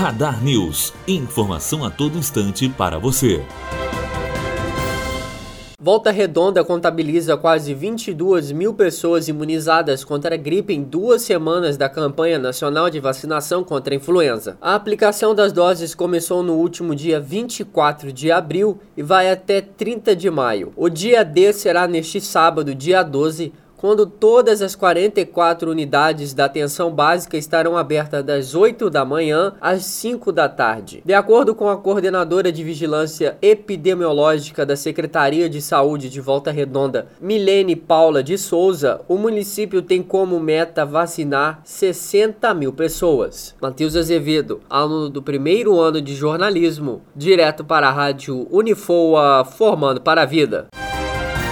Radar News. Informação a todo instante para você. Volta Redonda contabiliza quase 22 mil pessoas imunizadas contra a gripe em duas semanas da campanha nacional de vacinação contra a influenza. A aplicação das doses começou no último dia 24 de abril e vai até 30 de maio. O dia D será neste sábado, dia 12, quando todas as 44 unidades da atenção básica estarão abertas das 8 da manhã às 5 da tarde. De acordo com a coordenadora de vigilância epidemiológica da Secretaria de Saúde de Volta Redonda, Milene Paula de Souza, o município tem como meta vacinar 60 mil pessoas. Matheus Azevedo, aluno do primeiro ano de jornalismo, direto para a rádio Unifoa, formando para a vida.